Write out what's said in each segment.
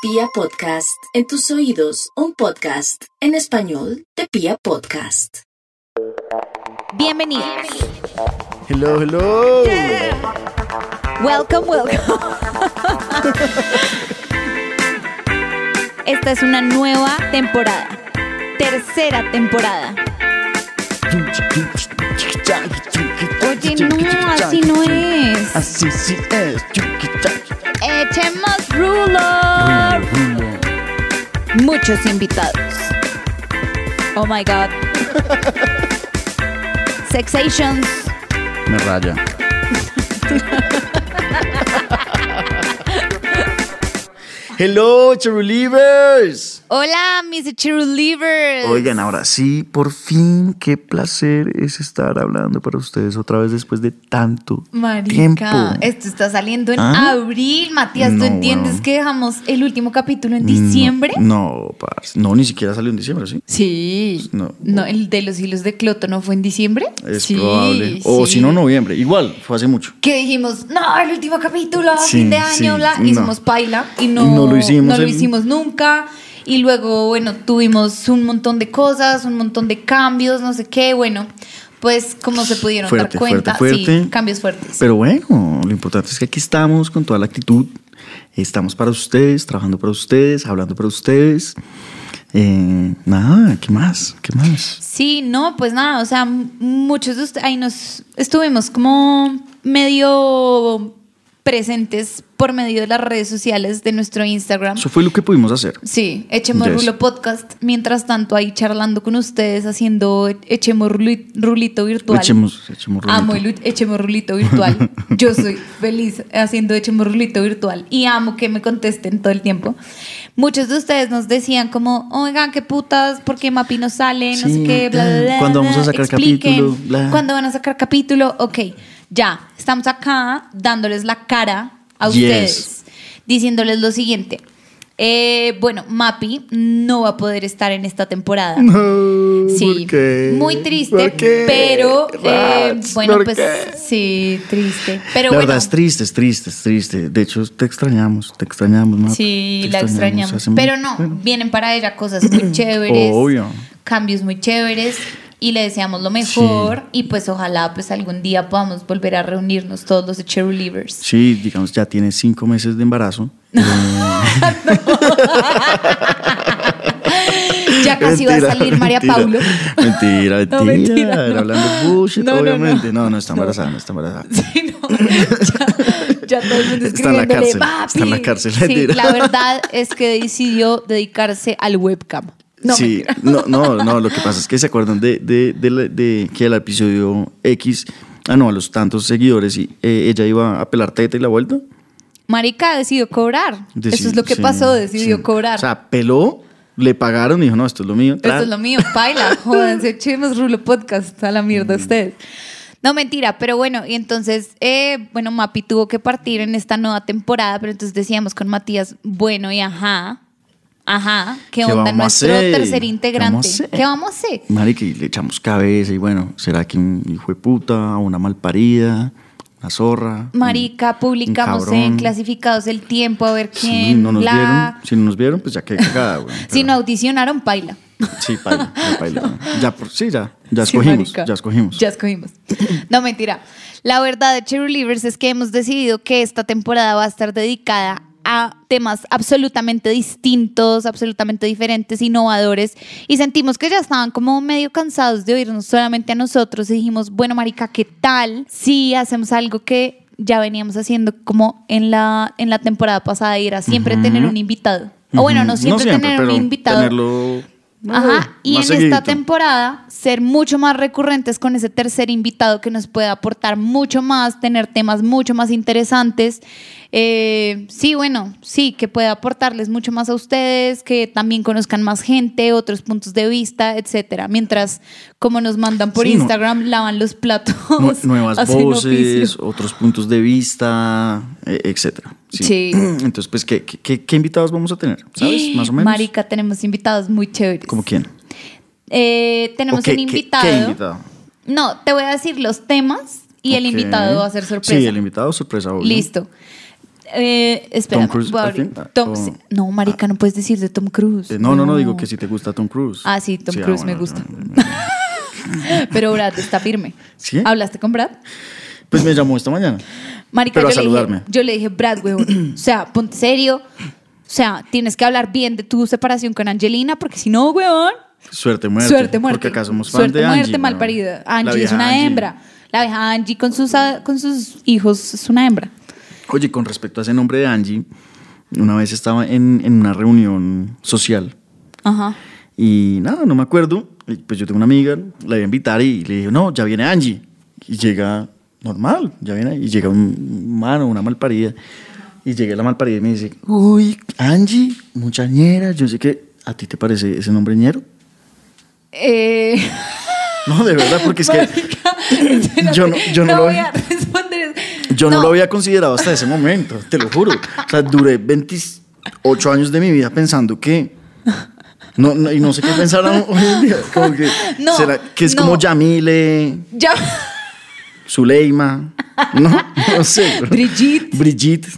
Pia Podcast, en tus oídos, un podcast en español de Pia Podcast. Bienvenidos. Hello, hello. Welcome, welcome. Esta es una nueva temporada. Tercera temporada. Oye, no, así no es. Así sí es. Echemos rulo. Muchos invitados. Oh my god. Sexations. Me raya. Hello, Cherulivers. Hola, mis cheerleaders. Oigan, ahora sí, por fin, qué placer es estar hablando para ustedes otra vez después de tanto Marica, tiempo. esto está saliendo en ¿Ah? abril. Matías, ¿tú No, entiendes que dejamos el último capítulo en diciembre? No, parce. no, ni siquiera salió en diciembre, ¿sí? Sí. No. No, el de los hilos de Cloto no fue en diciembre. Es sí, probable. O sí. si no, noviembre. Igual, fue hace mucho. Que dijimos, no, el último capítulo, Sí, fin de año, bla. no. Hicimos paila y no, No lo hicimos no lo el- hicimos nunca. Y luego, bueno, tuvimos un montón de cosas, un montón de cambios, no sé qué. Bueno, pues como se pudieron Fuerte, dar cuenta, fuerte, fuerte. sí, cambios fuertes. Pero bueno, lo importante es que aquí estamos con toda la actitud. Estamos para ustedes, trabajando para ustedes, hablando para ustedes. Eh, nada, ¿qué más? ¿Qué más? Sí, no, pues nada, o sea, muchos de ustedes, ahí nos estuvimos como medio presentes por medio de las redes sociales de nuestro Instagram. Eso fue lo que pudimos hacer. Sí, Echemos Yes. Rulo Podcast. Mientras tanto, ahí charlando con ustedes, haciendo Echemos Ruli- Rulito virtual. Echemos, echemos rulito. Amo el Echemos Rulito virtual. Yo soy feliz haciendo Echemos Rulito virtual y amo que me contesten todo el tiempo. Muchos de ustedes nos decían como, oigan, qué putas, ¿por qué Mapi no sale? No sé Sí, qué, bla, bla, bla. ¿cuándo vamos a sacar expliquen, capítulo? Bla. ¿Cuándo van a sacar capítulo? Ok, ya, estamos acá dándoles la cara a Yes. ustedes, diciéndoles lo siguiente. Eh, bueno, Mapi no va a poder estar en esta temporada. No, Sí, ¿por qué? muy triste, ¿Por qué? pero eh, bueno, ¿por pues qué? sí, triste. Pero la bueno, verdad es triste, es triste, es triste. De hecho, te extrañamos, te extrañamos. Mapi, sí, te la extrañamos. Pero no, bueno. vienen para ella cosas muy chéveres, Obvio. cambios muy chéveres y le deseamos lo mejor y pues ojalá pues algún día podamos volver a reunirnos todos los de Cheerleaders. Sí, digamos, ya tiene cinco meses de embarazo. Eh, Ya casi va a salir María mentira. Paulo. Mentira, mentira. No, mentira, no. Hablando bullshit, No, obviamente. No, no, está embarazada, no está embarazada. Sí, no, ya, ya todo el mundo Está en la cárcel, "Papi". está en la cárcel, Sí, mentira. la verdad es que decidió dedicarse al webcam. No, sí, no, no, no, lo que pasa es que se acuerdan de, de, de, que el episodio X, ah, no, a los tantos seguidores y eh, ella iba a pelar teta y la vuelta. Marica decidió cobrar. Eso es lo que sí, pasó, decidió sí. cobrar. O sea, peló, le pagaron y dijo, no, esto es lo mío. Esto es lo mío, baila, jódanse, echemos Rulo Podcast a la mierda Mm. ustedes. No, mentira, pero bueno, y entonces, eh, bueno, Mapi tuvo que partir en esta nueva temporada, pero entonces decíamos con Matías, bueno, y ajá, ajá, ¿qué, ¿Qué onda nuestro tercer ¿Qué integrante? ¿Qué vamos a hacer? Marica, y le echamos cabeza y bueno, ¿será que un hijo de puta, una malparida, una zorra? Marica, publicamos en Clasificados el Tiempo a ver quién no nos la... vieron. Si no nos vieron, pues ya qué cagada, güey. Si no audicionaron, paila. Sí, paila, ya paila. Ya, por- sí, ya, ya escogimos, ya escogimos. Ya escogimos. No, mentira. La verdad de Cheerleaders es que hemos decidido que esta temporada va a estar dedicada a temas absolutamente distintos, absolutamente diferentes, innovadores, y sentimos que ya estaban como medio cansados de oírnos solamente a nosotros y dijimos, bueno, Marica, ¿qué tal si hacemos algo que ya veníamos haciendo como en la, en la temporada pasada y era siempre tener un invitado? O bueno, no siempre, tener un invitado. Tenerlo, Ajá, eh, y en esta temporada ser mucho más recurrentes con ese tercer invitado que nos puede aportar mucho más, tener temas mucho más interesantes. Eh, sí, bueno, sí, que puede aportarles mucho más a ustedes, que también conozcan más gente, otros puntos de vista, etcétera. Mientras, como nos mandan por Sí, no- Instagram, lavan los platos. Nu- nuevas voces, oficio. otros puntos de vista, eh, etcétera. Sí. Entonces, pues, ¿qué, qué, qué- invitados vamos a tener? ¿Sabes? Más o menos. Marica, tenemos invitados muy chéveres. ¿Como quién? Eh, tenemos ¿O qué- un invitado. qué invitado? No, te voy a decir los temas y el invitado va a ser sorpresa. Sí, el invitado sorpresa. obvio. Listo. Eh, espera, Tom Cruise, voy a I abrir. think, ah, Tom- o- sí. No, marica, no puedes decir de Tom Cruise. Eh, no, no, no, digo que si te gusta Tom Cruise. Ah, sí, Tom ah, Cruise me bueno, gusta. no, no, no. Pero Brad está firme. ¿Sí? ¿Hablaste con Brad? Pues me llamó esta mañana. Marica, Pero a yo, le saludarme. dije, yo le dije, Brad, weón, o sea, ponte serio. O sea, tienes que hablar bien de tu separación con Angelina, porque si no, weón, Suerte muerte. suerte muerte. Porque acá somos fans Suerte de Angie. muerte, mal parida. Angie es una Angie. hembra. La vieja Angie con sus, ah, con sus hijos es una hembra. Oye, con respecto a ese nombre de Angie, una vez estaba en, en una reunión social Ajá. y nada, no me acuerdo. y pues yo tengo una amiga, la iba a invitar y le dije, no, ya viene Angie. Y llega normal, ya viene, y llega un mano, una malparida. Y llegué a la malparida y me dice, uy, Angie, mucha ñera. Yo sé que, ¿a ti te parece ese nombre ñero? Eh, No, de verdad, porque es que yo no, yo no, lo, voy a. yo no lo había considerado hasta ese momento, te lo juro. O sea, duré 28 años de mi vida pensando que... No, no, y no sé qué pensar hoy en día. Como que, No, ¿será que es no. como Yamile, Ya. Zuleima? No, no sé. Brigitte. Brigitte.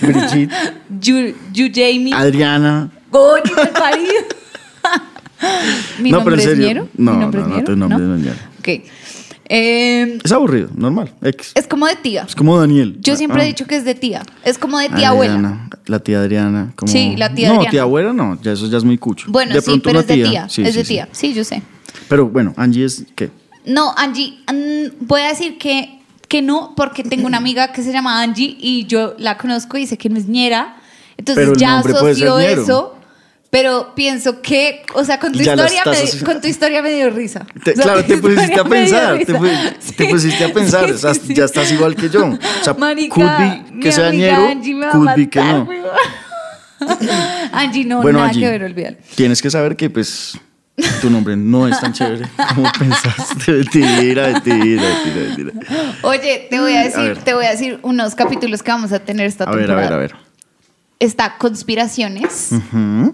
Brigitte. Yu, Yu Jamie. Adriana. Coño, mal parido. Mi No, pero nombre en es serio. Ñero. No, Mi nombre no, es no, Ñero, tu nombre no es Ñero. Ok. Eh, Es aburrido, normal. X. es como de tía. Es como Daniel. Yo siempre Ah. he dicho que es de tía. Es como de tía abuela. La tía Adriana. Como... Sí, la tía no, Adriana. tía abuela no, ya eso ya es muy cucho. Bueno, de sí, pronto pero es de tía. Sí, es sí, de tía. Sí, yo sé. Pero bueno, Angie es ¿qué? No, Angie, mm, voy a decir que, que no, porque tengo una amiga que se llama Angie y yo la conozco y sé que no es ñera. Entonces Pero ya asoció eso. Pero pienso que, o sea, con tu, Ya historia me, estás di- asoci- con tu historia me dio risa. Te- O sea, claro, te pusiste a pensar, te, pusiste a pensar, sí, o sea, ya estás igual que yo. O sea, Marica, could be mi que sea ñero, a could be que no. Angie, no, bueno, nada Angie, que ver, olvídalo. tienes que saber que pues tu nombre no es tan chévere como pensaste. Mentira, mentira, mentira, mentira. Oye, te voy a decir, ver. te voy a decir unos capítulos que vamos a tener esta A ver, a temporada. ver, a ver. Está conspiraciones.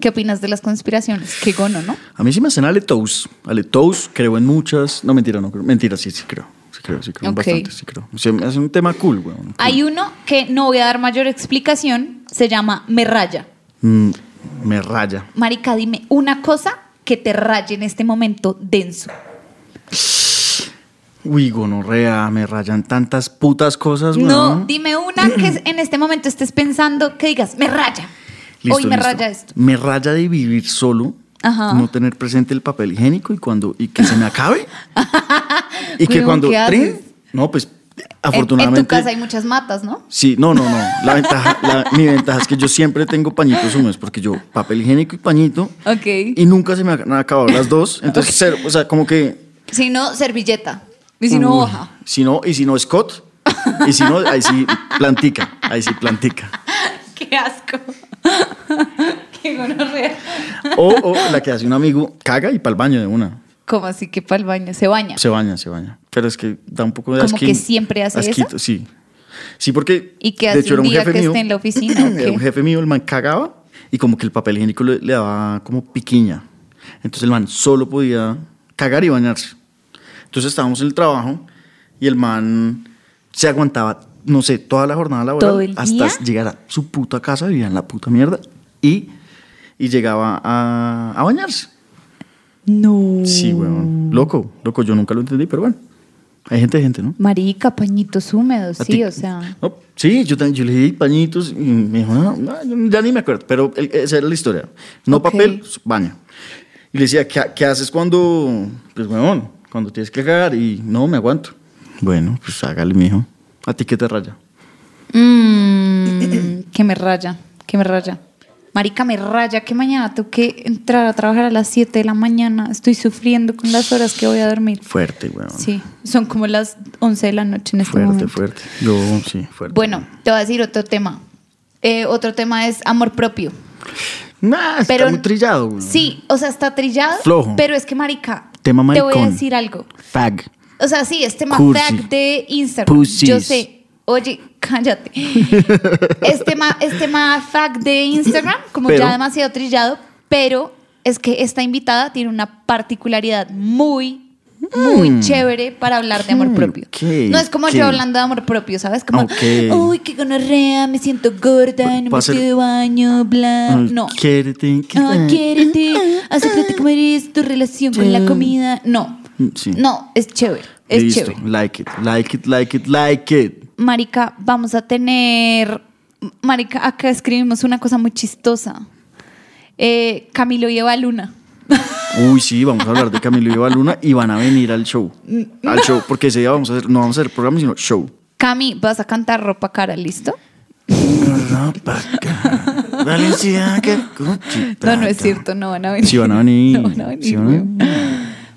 ¿Qué opinas de las conspiraciones? Qué gono, ¿no? A mí sí me hacen aletous. Aletous, creo en muchas. No, mentira, no creo. Mentira, sí, sí creo. Sí creo, sí creo. Ok. Bastante, sí creo. Es un tema cool, weón. Hay uno que no voy a dar mayor explicación, se llama Me Raya. Mm, me raya. Marica, dime una cosa que te raye en este momento denso. Uy, gonorrea, me rayan tantas putas cosas, weón. No, dime una que en este momento estés pensando que digas, me raya. Listo, Hoy me listo. raya esto. Me raya de vivir solo, Ajá. no tener presente el papel higiénico y cuando y que se me acabe. y que cuando no, pues En- afortunadamente En, tu casa hay muchas matas, ¿no? Sí, no, no, no. La ventaja, la- mi ventaja es que yo siempre tengo pañitos húmedos porque yo papel higiénico y pañito Ok. y nunca se me han acabado las dos. Entonces, cero, o sea, como que Si no, servilleta. Y si no, hoja. Si no, y si no, Scott. Y si no, ahí sí, plantica. Ahí sí, plantica. Qué asco. Qué gonorrea. O, o la que hace un amigo, caga y para el baño de una. ¿Cómo así que para el baño? Se baña. Se baña, se baña. Pero es que da un poco de ¿Como asquín- que siempre hace eso? asquito, Sí. Sí, porque. ¿Y qué de hace hecho, era un un día jefe que mío. esté en la oficina, o Era un jefe mío, el man cagaba y como que el papel higiénico le, le daba como piquiña. Entonces el man solo podía cagar y bañarse. Entonces estábamos en el trabajo y el man se aguantaba, no sé, toda la jornada laboral ¿Todo el hasta día? llegar a su puta casa, vivía en la puta mierda y, y llegaba a, a bañarse. No. Sí, weón. Loco, loco, yo nunca lo entendí, pero bueno. Hay gente, gente, ¿no? Marica, pañitos húmedos, ¿A sí, o sea. No, sí, yo, yo le di pañitos y me dijo, no, no, ya ni me acuerdo, pero esa era la historia. No Ok. papel, baño. Y le decía, ¿qué, qué haces cuando, pues, weón, cuando tienes que cagar? Y no, me aguanto. Bueno, pues hágale, mijo. ¿A ti qué te raya? Mmm, que me raya, que me raya. Marica, me raya que mañana tengo que entrar a trabajar a las 7 de la mañana. Estoy sufriendo con las horas que voy a dormir. Fuerte, weón. Sí, son como las 11 de la noche en este Fuerte, momento. fuerte. Yo, sí, fuerte. Bueno, te voy a decir otro tema. Eh, otro tema es amor propio. Nah, está Pero muy trillado, weón. Sí, o sea, está trillado. Flojo. Pero es que, marica, Tema te voy a decir algo. Fag. O sea, sí, es tema Cursi. tag de Instagram. Pussies. Yo sé. Oye, cállate. es tema, es tema fact de Instagram, como Pero- ya demasiado trillado, pero es que esta invitada tiene una particularidad muy muy chévere para hablar de amor Mm, propio. no es como yo hablando de amor propio, ¿sabes? Como, uy, qué gonorrea, me siento gorda, no me estoy de baño, bla. Ay, No. Quiérete, Ah, quiérete, acéptate como eres, tu relación con la comida. No. Sí. No, es chévere. Es Listo. chévere. Like it, like it, like it, like it. Marica, vamos a tener. Marica, acá escribimos una cosa muy chistosa. Eh, Camilo y Eva Luna. Uy, sí, vamos a hablar de Camilo y Eva Luna y van a venir al show. Al show, porque ese día vamos a hacer, no vamos a hacer programa, sino show. Cami, vas a cantar ropa cara, ¿listo? Valenciaga, Gucci, No, no es cierto, no van a venir. Sí van a venir. No van a venir. Sí van a venir.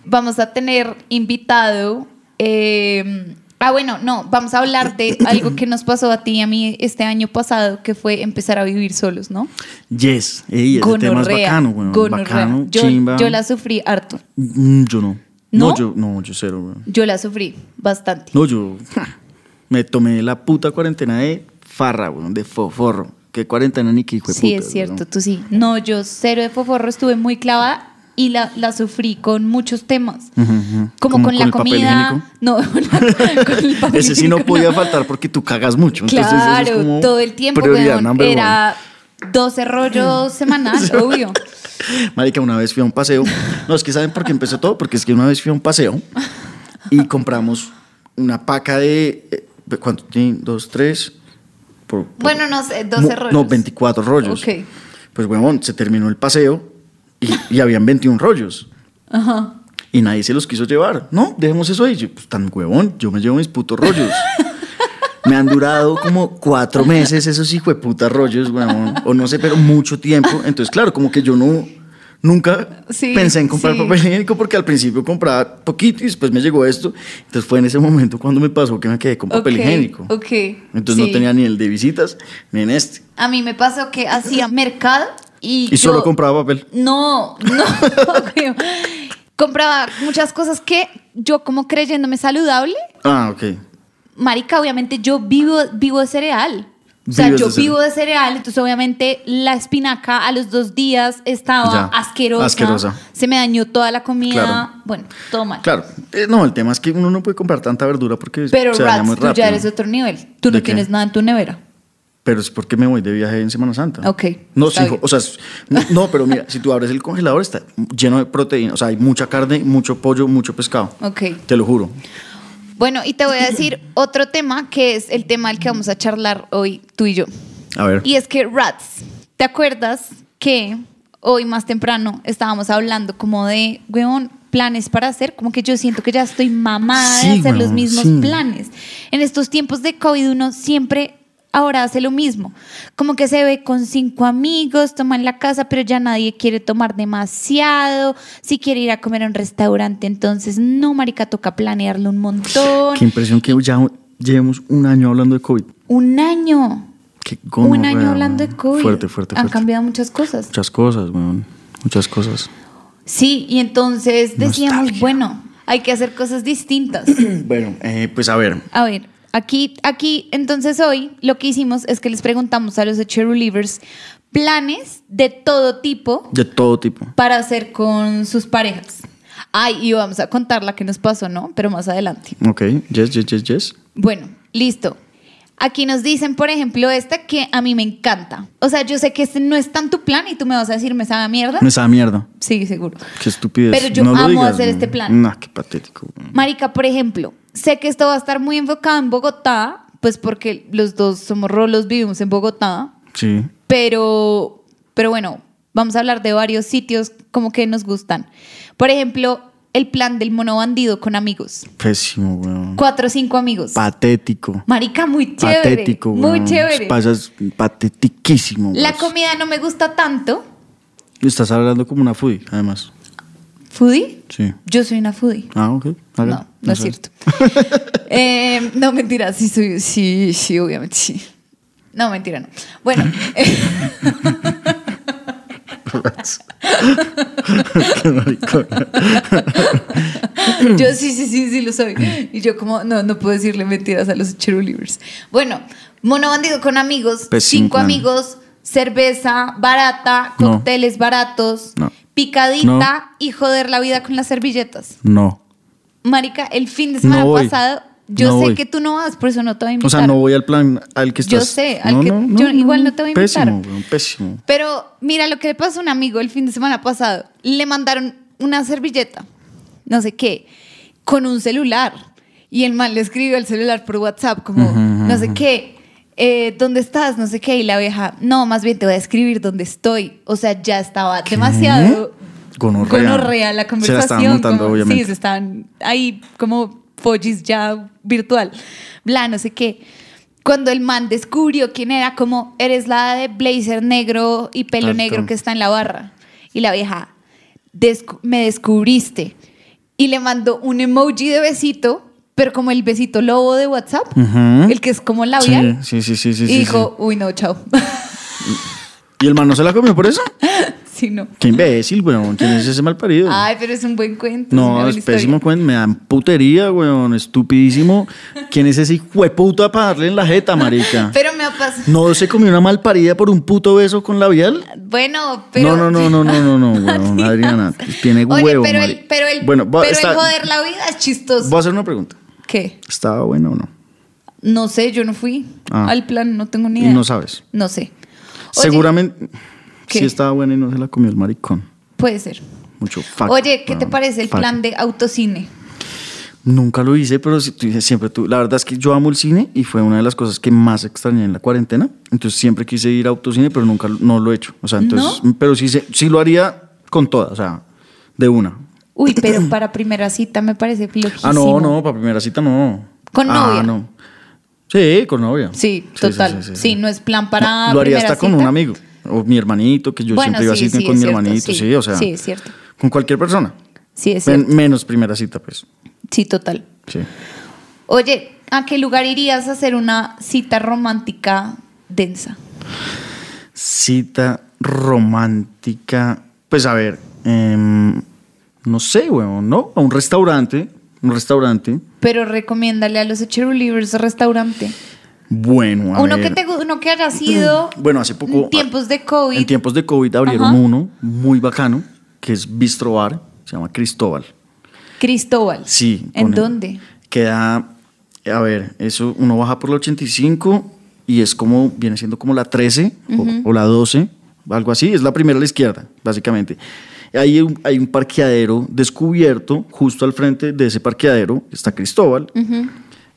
Vamos a tener invitado. eh, ah, bueno, no, vamos a hablar de algo que nos pasó a ti y a mí este año pasado, que fue empezar a vivir solos, ¿no? Yes, ey, ese tema es bacano, weón. gonorrea. Bacano, Yo, chimba. yo la sufrí harto. Mm, yo no. ¿No? No, yo, no, yo cero, weón. Yo la sufrí bastante. No, yo ja, me tomé la puta cuarentena de farra, weón, de foforro. ¿Qué cuarentena ni qué hijo de Sí, puta, es cierto, weón? tú sí. No, yo cero de foforro estuve muy clavada y la, la sufrí con muchos temas. Como ¿Cómo con, la comida. No, Ese sí no podía faltar porque tú cagas mucho. entonces eso es Claro, todo el tiempo, weón. Era 12 rollos semanal, obvio. Marica, una vez fui a un paseo. No, es que ¿saben por qué empezó todo? Porque es que una vez fui a un paseo y compramos una paca de... eh, ¿Cuánto tiene? ¿Dos, tres? Por- por- Bueno, no sé, 12 no, rollos. No, 24 rollos. Ok. Pues, huevón, se terminó el paseo y, y habían 21 rollos. Ajá. Y nadie se los quiso llevar. No, dejemos eso ahí. Yo, pues, tan huevón, yo me llevo mis putos rollos. me han durado como cuatro meses esos hijo de putas rollos, huevón. O no sé, pero mucho tiempo. Entonces, claro, como que yo no... Nunca Sí, pensé en comprar sí. papel higiénico porque al principio compraba poquito y después me llegó esto. Entonces fue en ese momento cuando me pasó que me quedé con papel Ok, higiénico. ok, Entonces sí. no tenía ni el de visitas ni en este. A mí me pasó que hacía mercado y. Y solo compraba papel. No, no. Compraba muchas cosas que yo, como creyéndome saludable, Ah, ok. Marica, obviamente yo vivo, vivo de cereal. O sea, Vives yo de vivo de cereal, entonces obviamente la espinaca a los dos días estaba Ya, asquerosa. asquerosa. Se me dañó toda la comida. Claro. Bueno, todo mal. Claro, eh, no, el tema es que uno no puede comprar tanta verdura porque Pero se daña muy Rats, tú ya eres otro nivel. Tú no ¿De qué? tienes nada en tu nevera. Pero es porque me voy de viaje en Semana Santa. Ok, No, sí, o sea, no, pero mira, si tú abres el congelador está lleno de proteína, o sea, hay mucha carne, mucho pollo, mucho pescado. Ok. Te lo juro. Bueno, y te voy a decir otro tema que es el tema del que vamos a charlar hoy tú y yo. A ver. Y es que Rats, ¿te acuerdas que hoy más temprano estábamos hablando como de, weón, planes para hacer? Como que yo siento que ya estoy mamada Sí, de hacer los mismos sí. planes. En estos tiempos de COVID uno siempre ahora hace lo mismo. Como que se ve con cinco amigos, toma en la casa, pero ya nadie quiere tomar demasiado. Si quiere ir a comer a un restaurante, entonces no, marica, toca planearlo un montón. Qué impresión que ya llevemos un año hablando de COVID. Un año. Qué un gonorrea, año hablando de. COVID. Fuerte, fuerte, Han cambiado muchas cosas. Muchas cosas, weón. Muchas cosas. Sí, y entonces decíamos, Nostalgia. bueno, hay que hacer cosas distintas. Bueno, eh, pues a ver. A ver, aquí, aquí, entonces hoy lo que hicimos es que les preguntamos a los Cherulivers planes de todo tipo De todo tipo. para hacer con sus parejas. Ay, y vamos a contar la que nos pasó, ¿no? Pero más adelante. Ok, yes, yes, yes, yes. Bueno, listo. Aquí nos dicen, por ejemplo, esta que a mí me encanta. O sea, yo sé que este no es tan tu plan y tú me vas a decir, ¿me sabe a mierda? Me sabe mierda. Sí, seguro. Qué estupidez. Pero yo No amo digas, hacer este plan. Nah, qué patético. Marica, por ejemplo, sé que esto va a estar muy enfocado en Bogotá, pues porque los dos somos rolos, vivimos en Bogotá, Sí. pero, pero bueno, vamos a hablar de varios sitios como que nos gustan. Por ejemplo, el plan del mono bandido con amigos. Pésimo, weón. Cuatro o cinco amigos. Patético. Marica, muy chévere. Patético, muy weón. chévere. Pasas patetiquísimo. La comida no me gusta tanto. Estás hablando como una foodie, además. ¿Foodie? Sí. Yo soy una foodie. Ah, ok. No, no es cierto. Eh, no, mentira, sí soy, sí, sí, obviamente sí. No, mentira, no. Bueno, maricona. yo sí, sí, sí, sí lo soy. Y yo como, no, no puedo decirle mentiras a los cherulivers. Bueno, mono bandido con amigos, Pésimo cinco plan. amigos, cerveza barata, No. cócteles baratos, No. Picadita y joder la vida con las servilletas. No. Marica, el fin de semana No pasado, yo No sé voy. que tú no vas, por eso no te voy a O invitar. sea, no voy al plan al que Yo estás. sé, al que- yo igual no te voy a invitar. Pésimo, pésimo. Pero mira lo que le pasó a un amigo el fin de semana pasado. Le mandaron una servilleta, no sé qué, con un celular. Y el man le escribió al celular por WhatsApp como, no sé qué, eh, ¿dónde estás? No sé qué. Y la vieja, no, más bien te voy a escribir dónde estoy. O sea, ya estaba demasiado Gonorrea. gonorrea la Se la conversación. estaban montando, como- obviamente. Sí, se estaban ahí como pollis ya virtual. Bla, no sé qué. Cuando el man descubrió quién era, como eres la de blazer negro y pelo negro que está en la barra. Y la vieja, "Descu- me descubriste. Y le mandó un emoji de besito, pero como el besito lobo de WhatsApp, el que es como labial. Sí, sí, sí, sí. y sí, dijo, uy, no, chao. ¿Y el man no se la comió por eso? sí, no. Qué imbécil, weón. ¿Quién es ese mal parido? Ay, pero es un buen cuento. No, es pésimo cuento. Me dan putería, weón. Estupidísimo. ¿Quién es ese hijo de puta para darle en la jeta, marica? Pero me ha pasado. ¿No se comió una mal parida por un puto beso con labial? Bueno, pero. No, no, no, no, no, no, no, weón. Adriana, tiene Oye, huevo, pero, mari- el, pero, el, Bueno, va- pero está- el joder la vida es chistoso. Voy a hacer una pregunta. ¿Qué? ¿Estaba bueno o no? No sé, yo no fui Ah. al plan, no tengo ni Y idea. no sabes. No sé. Oye, Seguramente ¿Qué? sí estaba buena y no se la comió el maricón. Puede ser. Mucho. Oye, ¿qué te parece el plan de autocine? Nunca lo hice, pero siempre tú. La verdad es que yo amo el cine y fue una de las cosas que más extrañé en la cuarentena. Entonces siempre quise ir a autocine, pero nunca no lo he hecho. O sea, entonces, pero sí, sí lo haría con toda, o sea, de una. Uy, pero para primera cita me parece flojísimo. Ah, no, no, para primera cita no. ¿Con Ah, novia? no. Sí, con novia. Sí, total. Sí, no es plan para No, Lo haría hasta con cita. un amigo. O mi hermanito, que yo Bueno, siempre iba a sí, con mi cierto, hermanito, sí. o sea. Sí, es cierto. Con cualquier persona. Sí, es Men- cierto. menos primera cita, pues. Sí, total. Sí. Oye, ¿a qué lugar irías a hacer una cita romántica densa? Cita romántica. Pues a ver, em, no sé, weón, ¿no? A un restaurante. Un restaurante. Pero recomiéndale a los Cherulivers restaurante. Bueno, a Uno ver. que, te, uno que haya sido Bueno, hace poco. en tiempos de COVID. En tiempos de COVID abrieron Ajá. uno muy bacano, que es Bistro Bar, se llama Cristóbal. Cristóbal. Sí. ¿En dónde? Queda, a ver, eso uno baja por la 85 y es como, viene siendo como la 13 o- o, la 12, algo así, es la primera a la izquierda, básicamente. Hay un, hay un parqueadero descubierto, justo al frente de ese parqueadero está Cristóbal.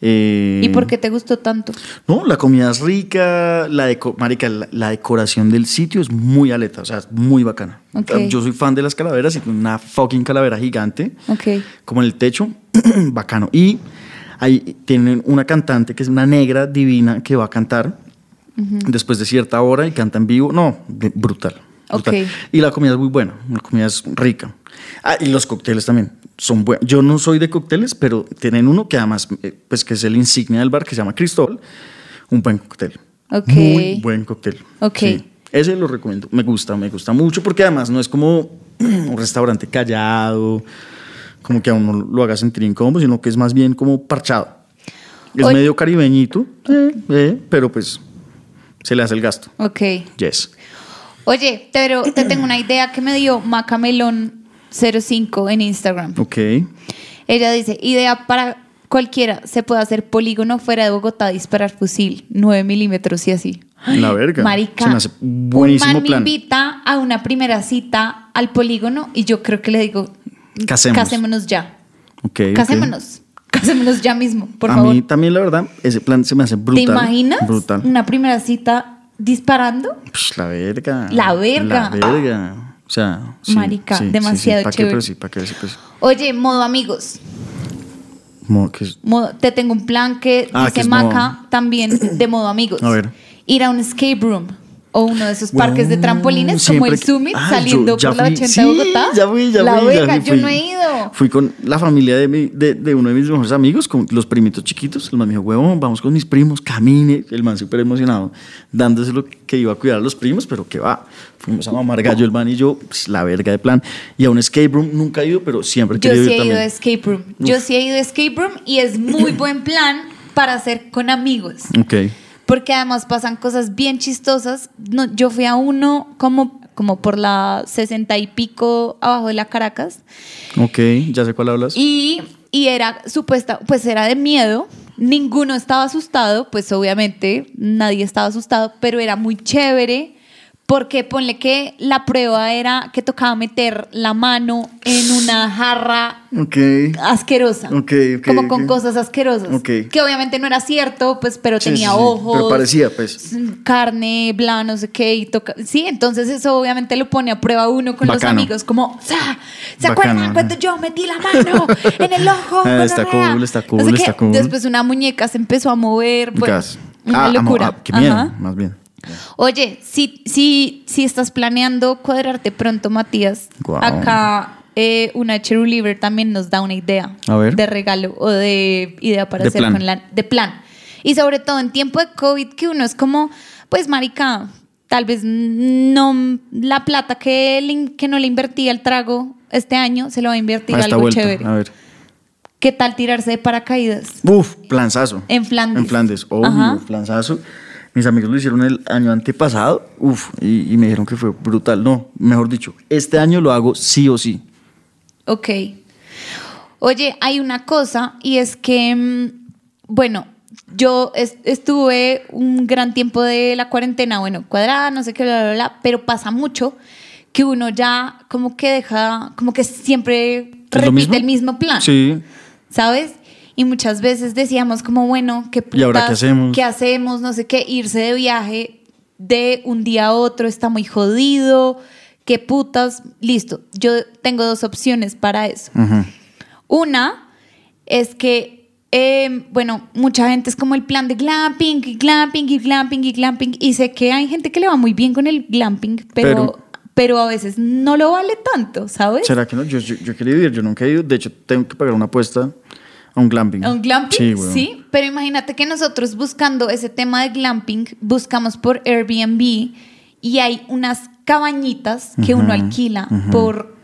Eh, ¿Y por qué te gustó tanto? No, la comida es rica, la, deco- marica, la, la decoración del sitio es muy aleta, o sea, es muy bacana. Yo soy fan de las calaveras y una fucking calavera gigante Ok. como en el techo, bacano. Y ahí tienen una cantante que es una negra divina que va a cantar después de cierta hora y canta en vivo. No, brutal. Brutal. Ok. Y la comida es muy buena, la comida es rica. Ah, y los cócteles también son buenos. Yo no soy de cócteles, pero tienen uno que además, eh, pues que es el insignia del bar, que se llama Cristóbal. Un buen cóctel. Ok. Muy buen cóctel. Ok. Sí. Ese lo recomiendo. Me gusta, me gusta mucho porque además no es como un restaurante callado, como que a uno lo haga sentir incómodo, sino que es más bien como parchado. Es Oye- medio caribeñito, eh, eh, pero pues se le hace el gasto. Ok. Yes. Oye, pero te tengo una idea que me dio Macamelón05 en Instagram. Ok. Ella dice, idea para cualquiera, se puede hacer polígono fuera de Bogotá, disparar fusil, 9 milímetros y así. La verga. Marica, Se me hace buenísimo un man plan. me invita a una primera cita al polígono y yo creo que le digo, Casémonos. casémonos ya, Ok. ok. casémonos, casémonos ya mismo, por a favor. mí también, la verdad, ese plan se me hace brutal. ¿Te imaginas Brutal. una primera cita disparando? Pues, la verga. La verga. La verga. O sea, sí, Marica, sí, demasiado sí, ¿pa' qué? chévere. Pero sí, ¿para qué? Sí, pues, Oye, modo amigos, mo- que es- modo- te tengo un plan que Ah, que dice es Maca modo- también de modo amigos. A ver. Ir a un escape room o uno de esos parques de Weón, trampolines como el Summit Ah, saliendo yo por la fui- 80 sí, de Bogotá. Ya fui, ya la fui, ya fui, yo fui. no he ido. Fui con la familia de, mi- de, de uno de mis mejores amigos, con los primitos chiquitos. El man me dijo, huevón, vamos con mis primos, camine. El man súper emocionado, dándose lo que iba a cuidar a los primos, pero que va. Fuimos a mamar gallo el man y yo, pues, la verga de plan. Y a un escape room nunca he ido, pero siempre he Yo querido sí ir he ido a escape room. Yo sí he ido a escape room y es muy buen plan para hacer con amigos. Ok. Porque además pasan cosas bien chistosas. No, yo fui a uno como, como por la 60 y pico abajo de la Caracas. Ok, ya sé cuál hablas. Y y era supuesta, pues era de miedo. Ninguno estaba asustado, pues obviamente nadie estaba asustado, pero era muy chévere porque ponle que la prueba era que tocaba meter la mano en una jarra asquerosa, como con cosas asquerosas, que obviamente no era cierto, pues, pero Sí, tenía sí, ojos, Pero parecía, pues. carne, bla, no sé qué, y toca, sí, entonces eso obviamente lo pone a prueba uno con Bacano. los amigos, como, "Sa- ¿se Bacano, acuerdan cuando yo metí la mano en el ojo? Ah, está gonorrea?" cool, está No sé cool, está cool. Después una muñeca se empezó a mover, Gas. una Ah, locura. ah, qué miedo, Ajá. más bien. Oye, si, si, si estás planeando cuadrarte pronto, Matías, acá eh, una Cheruliver también nos da una idea A ver. de regalo o de idea para De hacer plan. con la de plan. Y sobre todo en tiempo de COVID, que uno es como, pues, marica, tal vez no la plata que, le que no le invertí al trago este año, se lo va a invertir A algo vuelta. chévere. A ver. ¿Qué tal tirarse de paracaídas? Uf, planzazo. En Flandes. En Flandes, obvio, Ajá. planzazo. Mis amigos lo hicieron el año antepasado, uf, y, y me dijeron que fue brutal. No, mejor dicho, este año lo hago sí o sí. Ok. Oye, hay una cosa y es que, mm, bueno, yo es- estuve un gran tiempo de la cuarentena, bueno, cuadrada, no sé qué, bla, bla, bla, pero pasa mucho que uno ya como que deja, como que siempre ¿Es lo repite mismo? el mismo plan. Sí. ¿sabes? Y muchas veces decíamos como, bueno, ¿qué ¿Y ahora putas, qué hacemos? ¿Qué hacemos? No sé qué, irse de viaje de un día a otro está muy jodido, qué putas, listo. Yo tengo dos opciones para eso. Ujú. Una es que, eh, bueno, mucha gente es como el plan de glamping y glamping y glamping y glamping y sé que hay gente que le va muy bien con el glamping, pero, Pero- pero, a veces no lo vale tanto, ¿sabes? ¿Será que no? Yo, yo, yo quería ir, yo nunca he ido. De hecho, tengo que pagar una apuesta a un glamping. ¿A un glamping? Sí. Sí, pero imagínate que nosotros buscando ese tema de glamping, buscamos por Airbnb y hay unas cabañitas que uno alquila por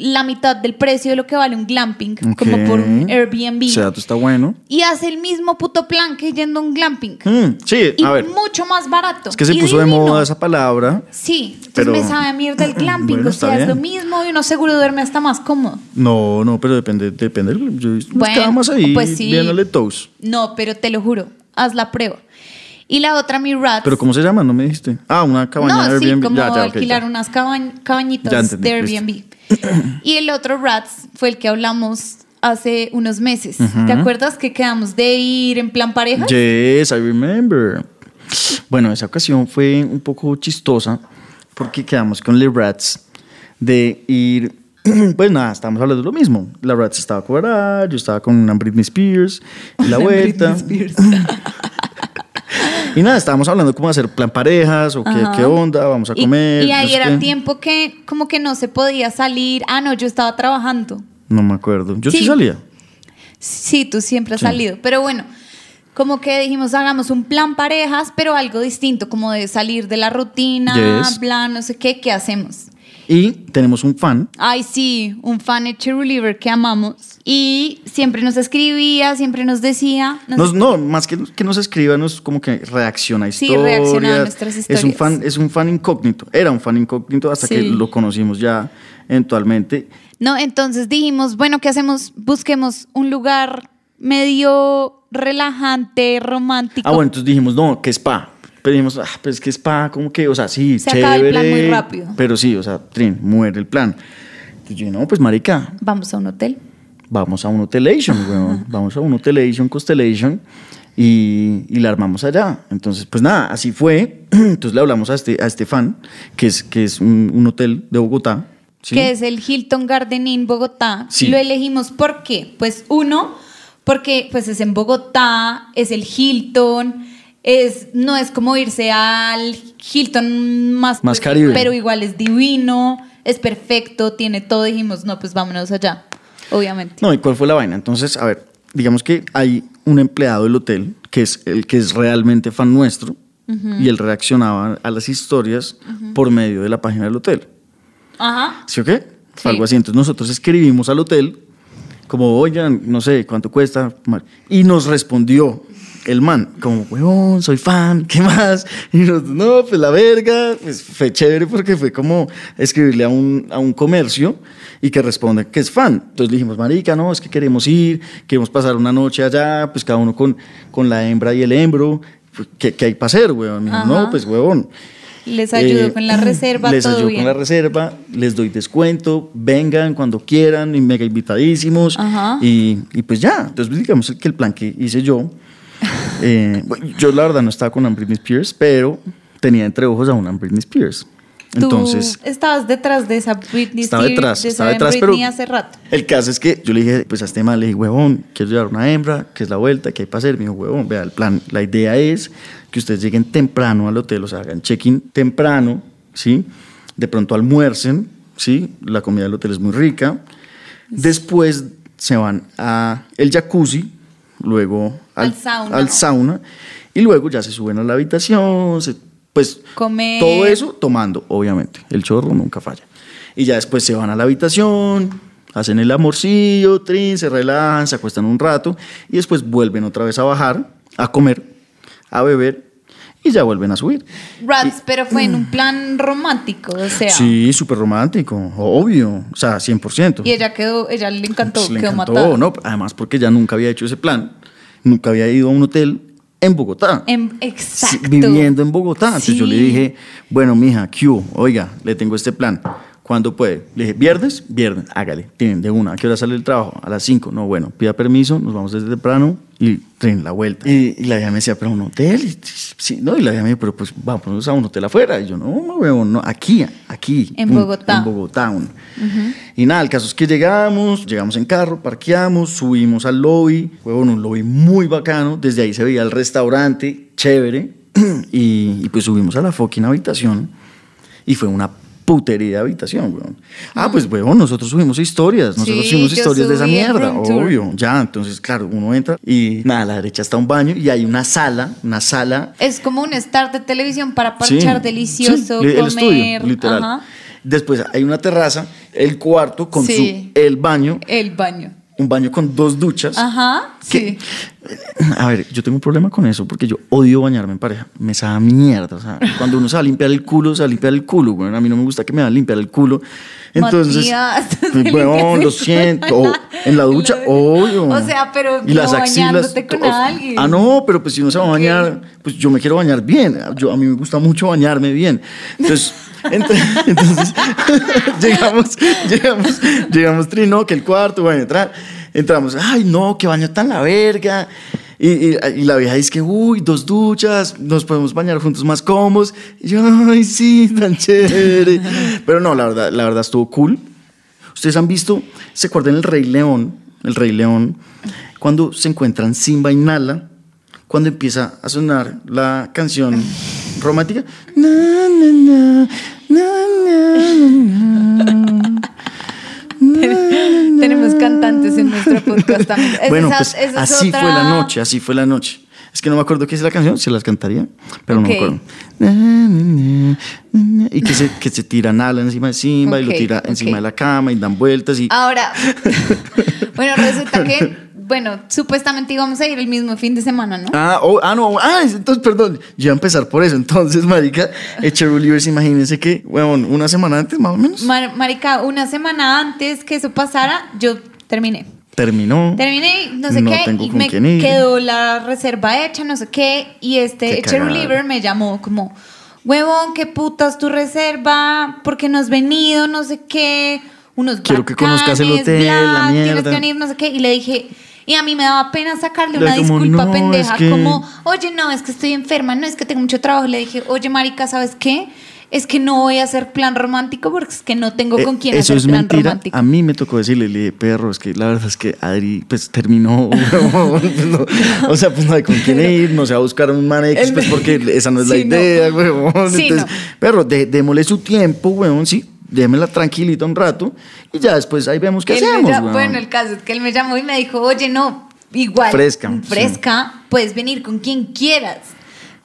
la mitad del precio de lo que vale un glamping, como por un. Airbnb. Ese dato está bueno. y hace el mismo puto plan que yendo a un glamping. Mm, sí, Y a ver. mucho más barato. Es que se y puso de moda esa palabra. Sí, entonces pero- me sabe a mierda el glamping, Bueno, o sea, es lo mismo y uno seguro duerme hasta más cómodo. No, no, pero depende, depende. Yo he visto unas Bueno, camas ahí pues sí. toes. No, pero te lo juro, haz la prueba. Y la otra, mi rat. ¿Pero cómo se llama? No me dijiste. Ah, una cabaña no, de sí, Airbnb. como Ya, ya, alquilar ya. unas cabañ- cabañitas entendí, de listo. Airbnb. y el otro Rats fue el que hablamos hace unos meses. ¿Te acuerdas que quedamos de ir en plan pareja? Yes, I remember. Bueno, esa ocasión fue un poco chistosa porque quedamos con Le Rats de ir. Pues nada, estábamos hablando de lo mismo. La Rats estaba cuadrada, yo estaba con una Britney Spears y la vuelta. y nada, estábamos hablando cómo hacer plan parejas o qué, qué onda, vamos a Y- comer. Y, ahí era qué. tiempo que como que no se podía salir. Ah, no, yo estaba trabajando. No me acuerdo. Yo sí, Sí. salía. Sí, tú siempre has Sí. salido. Pero bueno, como que dijimos, hagamos un plan parejas, pero algo distinto, como de salir de la rutina, Yes. bla, no sé qué, ¿qué hacemos? Y tenemos un fan. Ay, sí, un fan de Cheerleader que amamos. Y siempre nos escribía, siempre nos decía. nos- Nos- no, más que, que nos escriba, nos como que reacciona a Sí, historias. reacciona a nuestras Es un historias. fan, es un fan incógnito. Era un fan incógnito hasta que Sí. lo conocimos ya eventualmente. No, entonces dijimos, bueno, ¿qué hacemos? Busquemos un lugar medio relajante, romántico. Ah, bueno, entonces dijimos, no, que spa. Pero dijimos, ah, pues que spa, como que, o sea, sí, Se chévere. acaba el plan muy rápido. Pero sí, o sea, trin, muere el plan. Entonces yo, no, pues marica, Vamos a un hotel. vamos a un hotelation, weón. Vamos a un hotelation, constellation. Y, y la armamos allá. Entonces, pues nada, así fue. Entonces le hablamos a este, a este fan, que es, que es un, un hotel de Bogotá. ¿sí? que es el Hilton Garden Inn Bogotá. Sí. Lo elegimos ¿por qué? Pues uno, porque pues es en Bogotá, es el Hilton, es, no es como irse al Hilton más, Más Caribe. pero igual es divino, es perfecto, tiene todo. Dijimos, no, pues vámonos allá, obviamente. No, ¿y cuál fue la vaina? Entonces, a ver, digamos que hay un empleado del hotel que es el que es realmente fan nuestro y él reaccionaba a las historias por medio de la página del hotel. Ajá. ¿Sí o qué? Sí. algo así. Entonces nosotros escribimos al hotel como, oigan, no sé, ¿cuánto cuesta? Y nos respondió. El man, como, huevón, soy fan, ¿qué más? Y nosotros, no, pues la verga, pues fue chévere porque fue como escribirle a un, a un comercio y que responde que es fan. Entonces le dijimos, marica, no, es que queremos ir, queremos pasar una noche allá, pues cada uno con, con la hembra y el hembro, pues, ¿qué, qué hay para hacer, huevón? Me dijo, Ajá. no, pues huevón. Les ayudo Eh, con la reserva, Les todo ayudo bien. con la reserva, les doy descuento, vengan cuando quieran, y mega invitadísimos. Y, y pues ya, entonces digamos que el plan que hice yo, eh, yo la verdad no estaba con una Britney Spears, pero tenía entre ojos a una Britney Spears. Entonces, estabas detrás de esa Britney estaba detrás, de estaba detrás, pero Britney hace rato. el caso es que yo le dije, pues a este man le dije, huevón, quiero llevar una hembra, que es la vuelta, ¿qué hay para hacer? Me dijo, huevón, vea, el plan, la idea es que ustedes lleguen temprano al hotel, o sea, hagan check-in temprano, ¿sí? De pronto almuercen, ¿sí? La comida del hotel es muy rica. Después se van a el jacuzzi, luego Al sauna. al sauna, y luego ya se suben a la habitación, se- pues Comer. todo eso tomando, obviamente. El chorro nunca falla. Y ya después se van a la habitación, hacen el amorcillo, trin, se relajan, se acuestan un rato y después vuelven otra vez a bajar, a comer, a beber y ya vuelven a subir. Rats, pero fue en un plan romántico, o sea. Sí, súper romántico, obvio, o sea, 100%. Y ella quedó, ella le encantó, Pues le quedó encantó, matada. ¿no? Además porque ya nunca había hecho ese plan, nunca había ido a un hotel en Bogotá. Sí, exacto. viviendo en Bogotá. Entonces yo le Sí. dije, bueno, mija, ¿qué hubo? Oiga, le tengo este plan. ¿Cuándo puede? Le dije, ¿viernes? Viernes, hágale. Tienen de una. ¿A qué hora sale el trabajo? A las 5. No, bueno, pida permiso, nos vamos desde temprano y tren la vuelta. Y, y la vieja me decía, pero un hotel. Y, sí, no, y la vieja me dijo, pero pues vamos a un hotel afuera. Y yo, no, no, huevón, no, aquí, aquí. En pum, Bogotá. En Bogotá. un. Y nada, el caso es que llegamos, llegamos en carro, parqueamos, subimos al lobby, huevón, un lobby muy bacano, desde ahí se veía el restaurante, chévere, y, y pues subimos a la fucking habitación y fue una putería de habitación, weón. Ah, pues, weón, nosotros subimos historias, nosotros Sí, subimos historias de esa mierda, obvio, ya, entonces, claro, uno entra y nada, a la derecha está un baño y hay una sala, una sala Es como un start de televisión para Sí, parchar delicioso, sí, comer. el estudio, literal. Ajá. Después hay una terraza, el cuarto con su, el baño, El baño. Un baño con dos duchas. Ajá, que- sí. A ver, yo tengo un problema con eso porque yo odio bañarme en pareja. Me sabe mierda. O sea, cuando uno se va a limpiar el culo, se va a limpiar el culo. Bueno, a mí no me gusta que me va a limpiar el culo. Entonces, Matías, te pues, lo siento. O en la ducha, obvio. O sea, pero no bañándote con o- alguien. Ah, no, pero pues si uno se va a bañar, pues yo me quiero bañar bien. Yo, a mí me gusta mucho bañarme bien. Entonces, ent- entonces llegamos, llegamos, llegamos, Trino, que el cuarto, bueno, entrar, entramos, ay, no, qué baño tan la verga. Y la vieja dice que, uy, dos duchas, nos podemos bañar juntos más cómodos. Y yo, ay, sí, tan chévere. Pero no, la verdad, la verdad estuvo cool. Ustedes han visto, ¿se acuerdan el Rey León? El Rey León, cuando se encuentran Simba y Nala, cuando empieza a sonar la canción romántica. Na, na, na. Tenemos cantantes en nuestro podcast también. Es Bueno, esa- pues esa es así otra- fue la noche, así fue la noche. Es que no me acuerdo qué es la canción, se las cantaría, pero no me acuerdo. Y que se, que se tira Nala encima de Simba y lo tira ok. encima de la cama y dan vueltas y... Ahora, bueno, resulta que, bueno, supuestamente íbamos a ir el mismo fin de semana, ¿no? Ah, oh, ah, no, ah, entonces, perdón, yo iba a empezar por eso. Entonces, marica, Cherry Livers, imagínense que, bueno, una semana antes, más o menos, Mar- Marica, una semana antes que eso pasara, yo terminé. terminó. Terminé, no sé No qué, tengo y con me quién ir. quedó la reserva hecha, no sé qué, y este Qué Cherry cagada. Liver me llamó como, huevón, qué putas tu reserva, porque no has venido, no sé qué, unos Quiero que conozcas el hotel, la Tienes mierda. que venir, no sé qué, y le dije... Y a mí me daba pena sacarle Le una como, disculpa "No, pendeja, es que-" como, oye, no, es que estoy enferma, no, es que tengo mucho trabajo. Le dije, oye, marica, ¿sabes qué? Es que no voy a hacer plan romántico porque es que no tengo Eh, con quién Eso hacer es plan mentira. romántico. A mí me tocó decirle, le dije, perro, es que la verdad es que Adri, pues terminó. pues, no, o sea, pues no hay con quién ir, no se va a buscar un man X, pues porque esa no es la no. idea, huevón. Sí, Entonces, no. perro, démosle su tiempo, huevón, sí. Démela tranquilita un rato y ya después ahí vemos qué Él hacemos. bueno, el caso es que él me llamó y me dijo, oye, no, igual. Fresca, Fresca, puedes venir con quien quieras.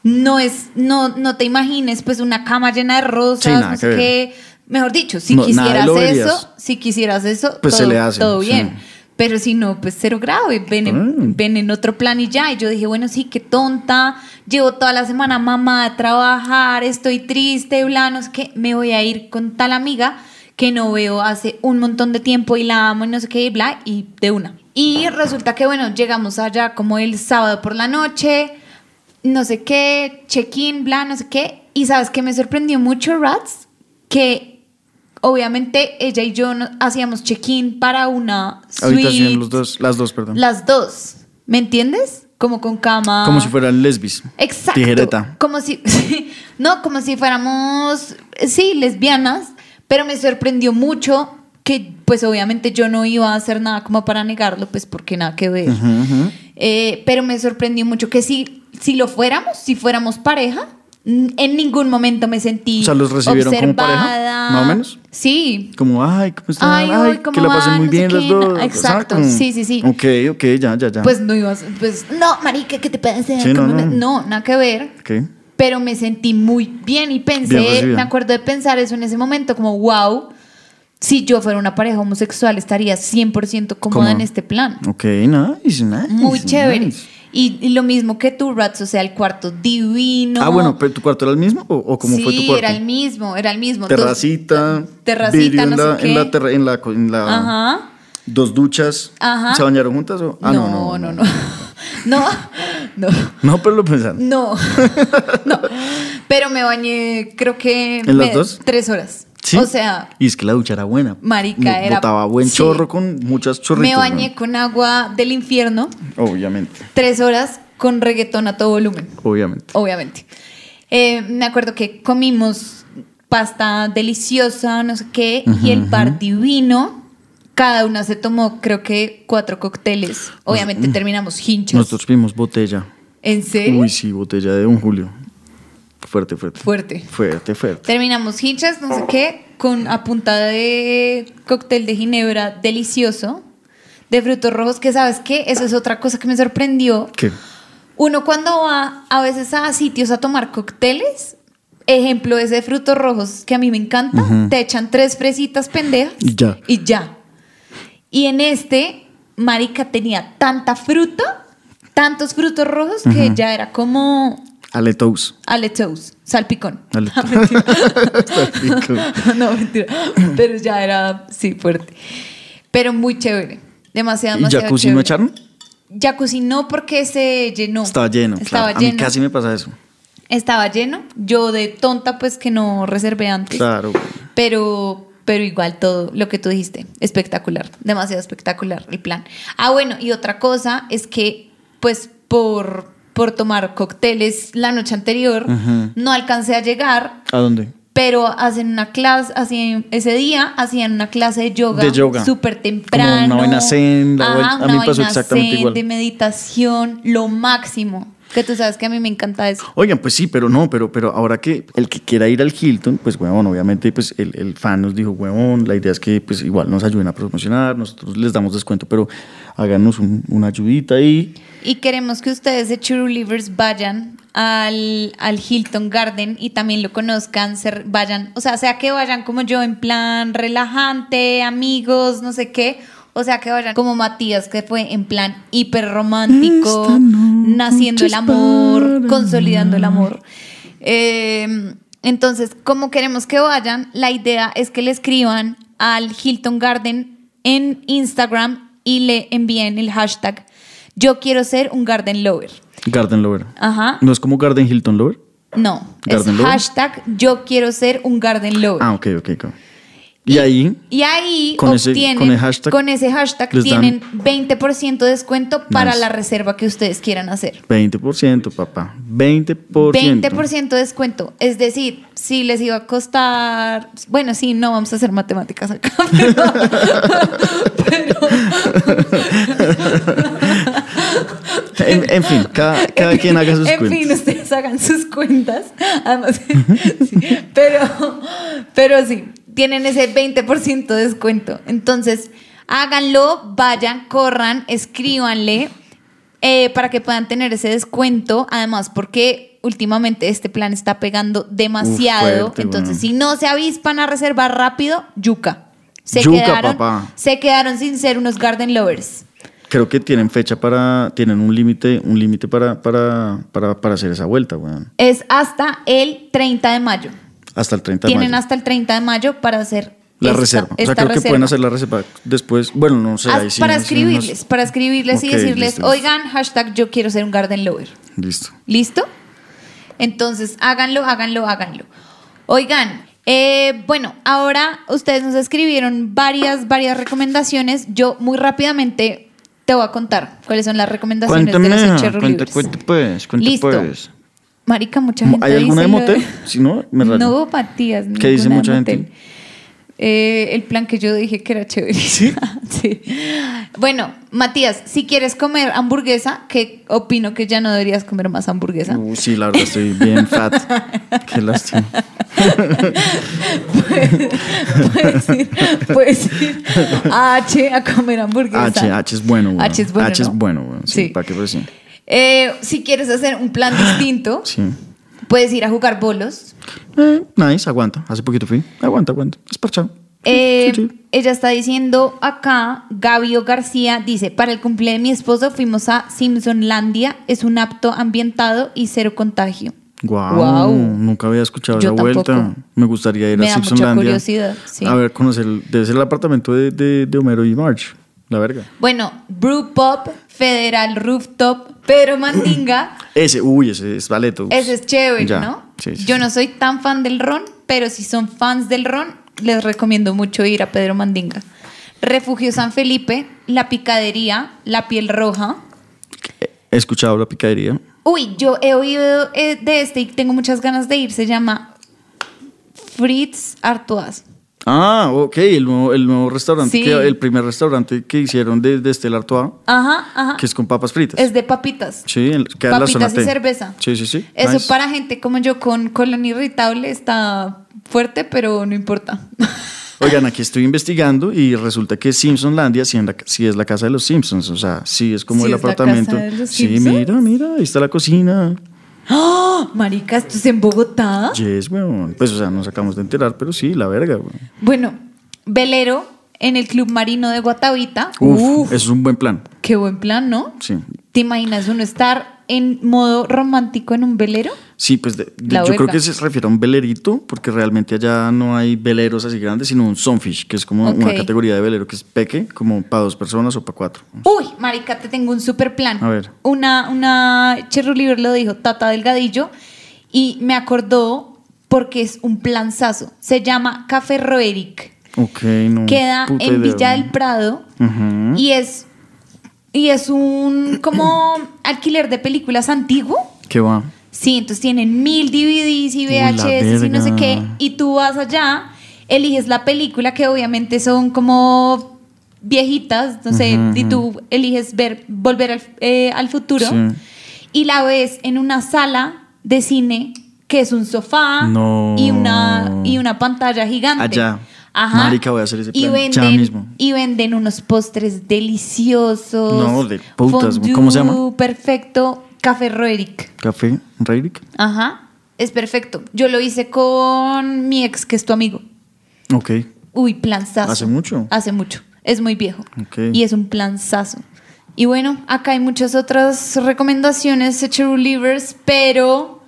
No es, no, no te imagines, pues, una cama llena de rosas, Sí, no sé qué. Mejor dicho, si No, quisieras eso, si quisieras eso, Pues se todo, le hace, todo sí. Pero si no, pues cero grave, ven, en- Ah. ven en otro plan y ya. Y yo dije, bueno, sí, qué tonta. Llevo toda la semana mamá a trabajar, estoy triste, bla, no sé qué. Me voy a ir con tal amiga que no veo hace un montón de tiempo y la amo y no sé qué, y bla, y de una. Y resulta que, bueno, llegamos allá como el sábado por la noche, no sé qué, check-in, bla, no sé qué. Y sabes que me sorprendió mucho, Rats, que obviamente ella y yo hacíamos check-in para una Habitación, suite, los dos, las dos, perdón. las dos, ¿me entiendes? Como con cama. Como si fueran lesbis. Exacto. Tijereta. Como si, no, como si fuéramos, sí, lesbianas, pero me sorprendió mucho que, pues obviamente yo no iba a hacer nada como para negarlo, pues porque nada que ver. Ujú, ujú. Eh, pero me sorprendió mucho que si, si lo fuéramos, si fuéramos pareja, en ningún momento me sentí O sea, ¿los recibieron como pareja? observada. ¿Más o menos? Sí. Como, ay, ¿cómo están? Ay, Ay, ¿cómo que la pasen muy No bien las dos. Exacto, sí, sí, sí. Ok, ok, ya, ya, ya. Pues no ibas, pues, no, marica, ¿qué te parece? Sí, no, ¿Cómo me- no. no, nada que ver. Ok. Pero me sentí muy bien y pensé, me acuerdo de pensar eso en ese momento, como, wow, si yo fuera una pareja homosexual estaría 100% cómoda ¿Cómo? en este plan. Ok, nice, nice. Muy chévere. nice. Y, y lo mismo que tú, Rats, o sea, el cuarto divino. Ah, bueno, pero ¿tu cuarto era el mismo o, o cómo sí, fue tu cuarto? era el mismo, era el mismo. Dos- Terracita, terracita, vidrio en no la, sé en qué. la, terra- en la, en la- Ajá. dos duchas. Ajá. ¿Se bañaron juntas o? Ah, no, no, no, no. No, no. No, pero lo pensaron. No, no. Pero me bañé, creo que. ¿En las dos? Tres horas. Sí. O sea, Y es que la ducha era buena. Marica, era- Botaba buen sí. chorro con muchas chorritos. me bañé ¿no? con agua del infierno, Obviamente, tres horas con reggaetón a todo volumen, obviamente. obviamente. Eh, me acuerdo que comimos pasta deliciosa, no sé qué, y el bar divino. Cada una se tomó, creo que, cuatro cócteles. Obviamente terminamos hinchos. Nosotros vimos botella. ¿En serio? Uy, sí, botella de un Julio. Fuerte, fuerte. Fuerte. Fuerte, fuerte. Terminamos hinchas, no sé qué, con a punta de cóctel de ginebra delicioso, de frutos rojos, que sabes qué, eso es otra cosa que me sorprendió. ¿Qué? Uno cuando va a veces a sitios a tomar cócteles, ejemplo ese de frutos rojos que a mí me encanta, te echan tres fresitas pendejas Y ya. y ya. Y en este, Marica tenía tanta fruta, tantos frutos rojos, que ya era como Aletos. aletos, salpicón. Aletos. Salpicón. no, mentira. Pero ya era, sí, fuerte. Pero muy chévere. Demasiado, ¿Y demasiado jacuzzi chévere. no echaron? Jacuzzi no porque se llenó. Estaba lleno. Estaba claro. lleno. A mí casi me pasa eso. Estaba lleno. Yo de tonta, pues que no reservé antes. Claro. Pero, pero igual todo lo que tú dijiste, espectacular, demasiado espectacular el plan. Ah, bueno, y otra cosa es que, pues, por, por tomar cócteles la noche anterior, no alcancé a llegar, ¿A dónde? pero hacen una clase, hacían, ese día hacían una clase de yoga, De yoga. súper temprano. Como una vaina zen, la vuelta- a mí una pasó exactamente zen, igual. De meditación, lo máximo. Que tú sabes que a mí me encanta eso. Oigan, pues sí, pero no, pero, pero ahora que el que quiera ir al Hilton, pues huevón, obviamente, pues el, el fan nos dijo, huevón, la idea es que pues igual nos ayuden a promocionar, nosotros les damos descuento, pero háganos un- una ayudita ahí. Y queremos que ustedes de True Believers vayan al, al Hilton Garden y también lo conozcan, se vayan, o sea, sea que vayan como yo en plan relajante, amigos, no sé qué, o sea que vayan como Matías que fue en plan hiper romántico, naciendo el amor, consolidando el amor. Eh, entonces, como queremos que vayan, la idea es que le escriban al Hilton Garden en Instagram y le envíen el hashtag yo quiero ser un garden lover. Garden Lover. Ajá. ¿No es como Garden Hilton Lover? No, ¿Garden es lover? hashtag yo quiero ser un garden lover. Ah, ok, ok, ok. Y ahí, Y ahí Con ese- obtienen, con el hashtag, con ese hashtag tienen 20% de descuento para Nice. la reserva que ustedes quieran hacer. 20%, papá. 20%. 20% de descuento. Es decir, si les iba a costar. Bueno, sí, no vamos a hacer matemáticas acá. Pero. En, en fin, cada, cada quien haga sus en cuentas. fin, ustedes hagan sus cuentas. Además, sí, pero, pero sí, tienen ese 20% de descuento. Entonces, háganlo, vayan, corran, escríbanle eh, para que puedan tener ese descuento. Además, porque últimamente este plan está pegando demasiado. fuerte, Entonces, si no se avispan a reservar rápido, yuca. Se Yuca, quedaron, papá. se quedaron sin ser unos garden lovers. Creo que tienen fecha para, tienen un límite, un límite para, para, para, para hacer esa vuelta, weón. Es hasta el 30 de mayo. Hasta el 30 de Tienen mayo. hasta el 30 de mayo para hacer La esta- reserva. O sea, creo que pueden hacer la reserva después. Bueno, no sé. Ahí sí para no escribirles, unos- para escribirles y decirles, listo. oigan, hashtag yo quiero ser un garden lover. Listo. ¿Listo? Entonces, háganlo, háganlo, háganlo. Oigan, eh, bueno, ahora ustedes nos escribieron varias, varias recomendaciones. Yo muy rápidamente te voy a contar cuáles son las recomendaciones Cuéntame, de los cuente, Cherry cuente pues, cuente Listo. pues. Marica, mucha gente ¿Hay alguna de dice lo motel? Si no, me rayo. No, Matías. ¿Qué dice de mucha gente? motel. Eh, el plan que yo dije que era chévere. ¿Sí? Sí. Bueno, Matías, si quieres comer hamburguesa, que opino que ya no deberías comer más hamburguesa. Uh, sí, la verdad, estoy bien fat. Qué lástima. puedes, ir, puedes ir a H a comer hamburguesa. H, H es bueno, weón. H es bueno. H ¿no? es bueno, weón. Sí, Sí. para que pues sí. Eh, si quieres hacer un plan distinto, Sí. Puedes ir a jugar bolos. Eh, nice, aguanta. Hace poquito fui. Aguanta, aguanta. Es parchado. Eh, Sí, sí. Ella está diciendo acá, Gabio García dice, para el cumple de mi esposo fuimos a Simpsonlandia, es un apto ambientado y cero contagio. Guau, Guau. Nunca había escuchado Yo esa vuelta. Me gustaría ir Me a da mucha Simpsonlandia. curiosidad, sí. A ver, conocer. el- Debe ser el apartamento de, de, de Homero y Marge. La verga. Bueno, Brew Pop, Federal Rooftop, Pedro Mandinga, Ese, uy, ese es Valeto. ese es chévere, Ya. ¿no? Sí, sí, Yo no soy tan fan del ron, pero si son fans del ron, les recomiendo mucho ir a Pedro Mandinga. Refugio San Felipe, La Picadería, La Piel Roja. He escuchado la picadería. Uy, yo he oído eh, de este y tengo muchas ganas de ir. Se llama Fritz Artois. Ah, ok, el nuevo, el nuevo restaurante, Sí. que- el primer restaurante que hicieron de, de Estela Artois, Ajá, ajá. que es con papas fritas. Es de papitas. Sí, queda en la zona Papitas y cerveza. Sí, sí, sí. Eso Nice. para gente como yo con colon irritable está fuerte, pero no importa. Oigan, aquí estoy investigando y resulta que Simpsonlandia sí, en la- sí es la casa de los Simpsons. O sea, sí es como ¿Sí el es la apartamento. casa de los sí, mira, mira, ahí está la cocina. ¡Oh! Marica, ¿esto es en Bogotá? Yes, weón. Pues, o sea, nos acabamos de enterar, pero sí, la verga, weón. Bueno, velero en el Club Marino de Guatavita. Uf, Uf, eso es un buen plan. qué buen plan, ¿no? Sí. ¿Te imaginas uno estar en modo romántico en un velero? Sí, pues de- de- La yo creo que se refiere a un velerito, porque realmente allá no hay veleros así grandes, sino un sunfish, que es como una categoría de velero que es peque, como para dos personas o para cuatro. Uy, marica, te tengo un super plan. A ver. Una, una Cherry Liver lo dijo, Tata Delgadillo, y me acordó porque es un planzazo. Se llama Café Roeric. Ok, no. Queda en idea, Villa del Prado Ujú. y es y es un como alquiler de películas antiguo. ¿Qué va? Sí, entonces tienen mil DVDs y VHS y no sé qué. Y tú vas allá, eliges la película que obviamente son como viejitas, no sé, y tú eliges ver Volver al, eh, al futuro Sí. y la ves en una sala de cine que es un sofá No. y una y una pantalla gigante. Allá. Ajá. Marica, voy a hacer ese y plan ya venden, mismo. Y venden unos postres deliciosos. No, de putas, fondue ¿cómo se llama? Perfecto. Café Roeric. ¿Café? ¿Reiric? Ajá. Es perfecto. Yo lo hice con mi ex, que es tu amigo. Ok. Uy, planzazo. ¿Hace mucho? Hace mucho. Es muy viejo. Ok. Y es un planzazo. Y bueno, acá hay muchas otras recomendaciones de True Livers, pero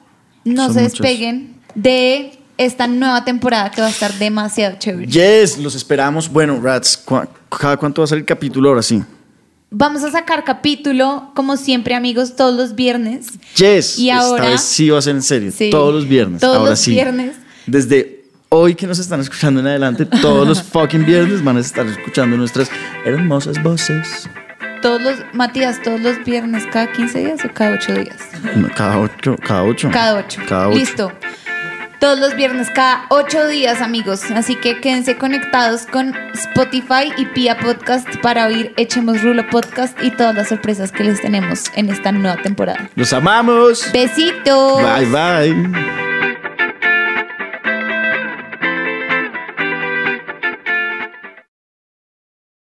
no Son se despeguen de esta nueva temporada que va a estar demasiado chévere. Yes, los esperamos. Bueno, Rats, ¿cu- ¿cada cuánto va a salir el capítulo ahora sí? Vamos a sacar capítulo, como siempre, amigos, todos los viernes. Yes. Y ahora- Esta vez sí va a ser en serio. Sí. Todos los viernes. Todos ahora los sí. viernes. Desde hoy que nos están escuchando en adelante, todos los fucking viernes van a estar escuchando nuestras hermosas voces. Todos los, Matías, todos los viernes, cada 15 días o cada 8 días. No, Cada ocho, cada ocho. Cada 8. Cada ocho. Listo. Todos los viernes, cada 8 días, amigos. Así que quédense conectados con Spotify y Pia Podcast para oír Echemos Rulo Podcast y todas las sorpresas que les tenemos en esta nueva temporada. Los amamos. Besitos. Bye bye.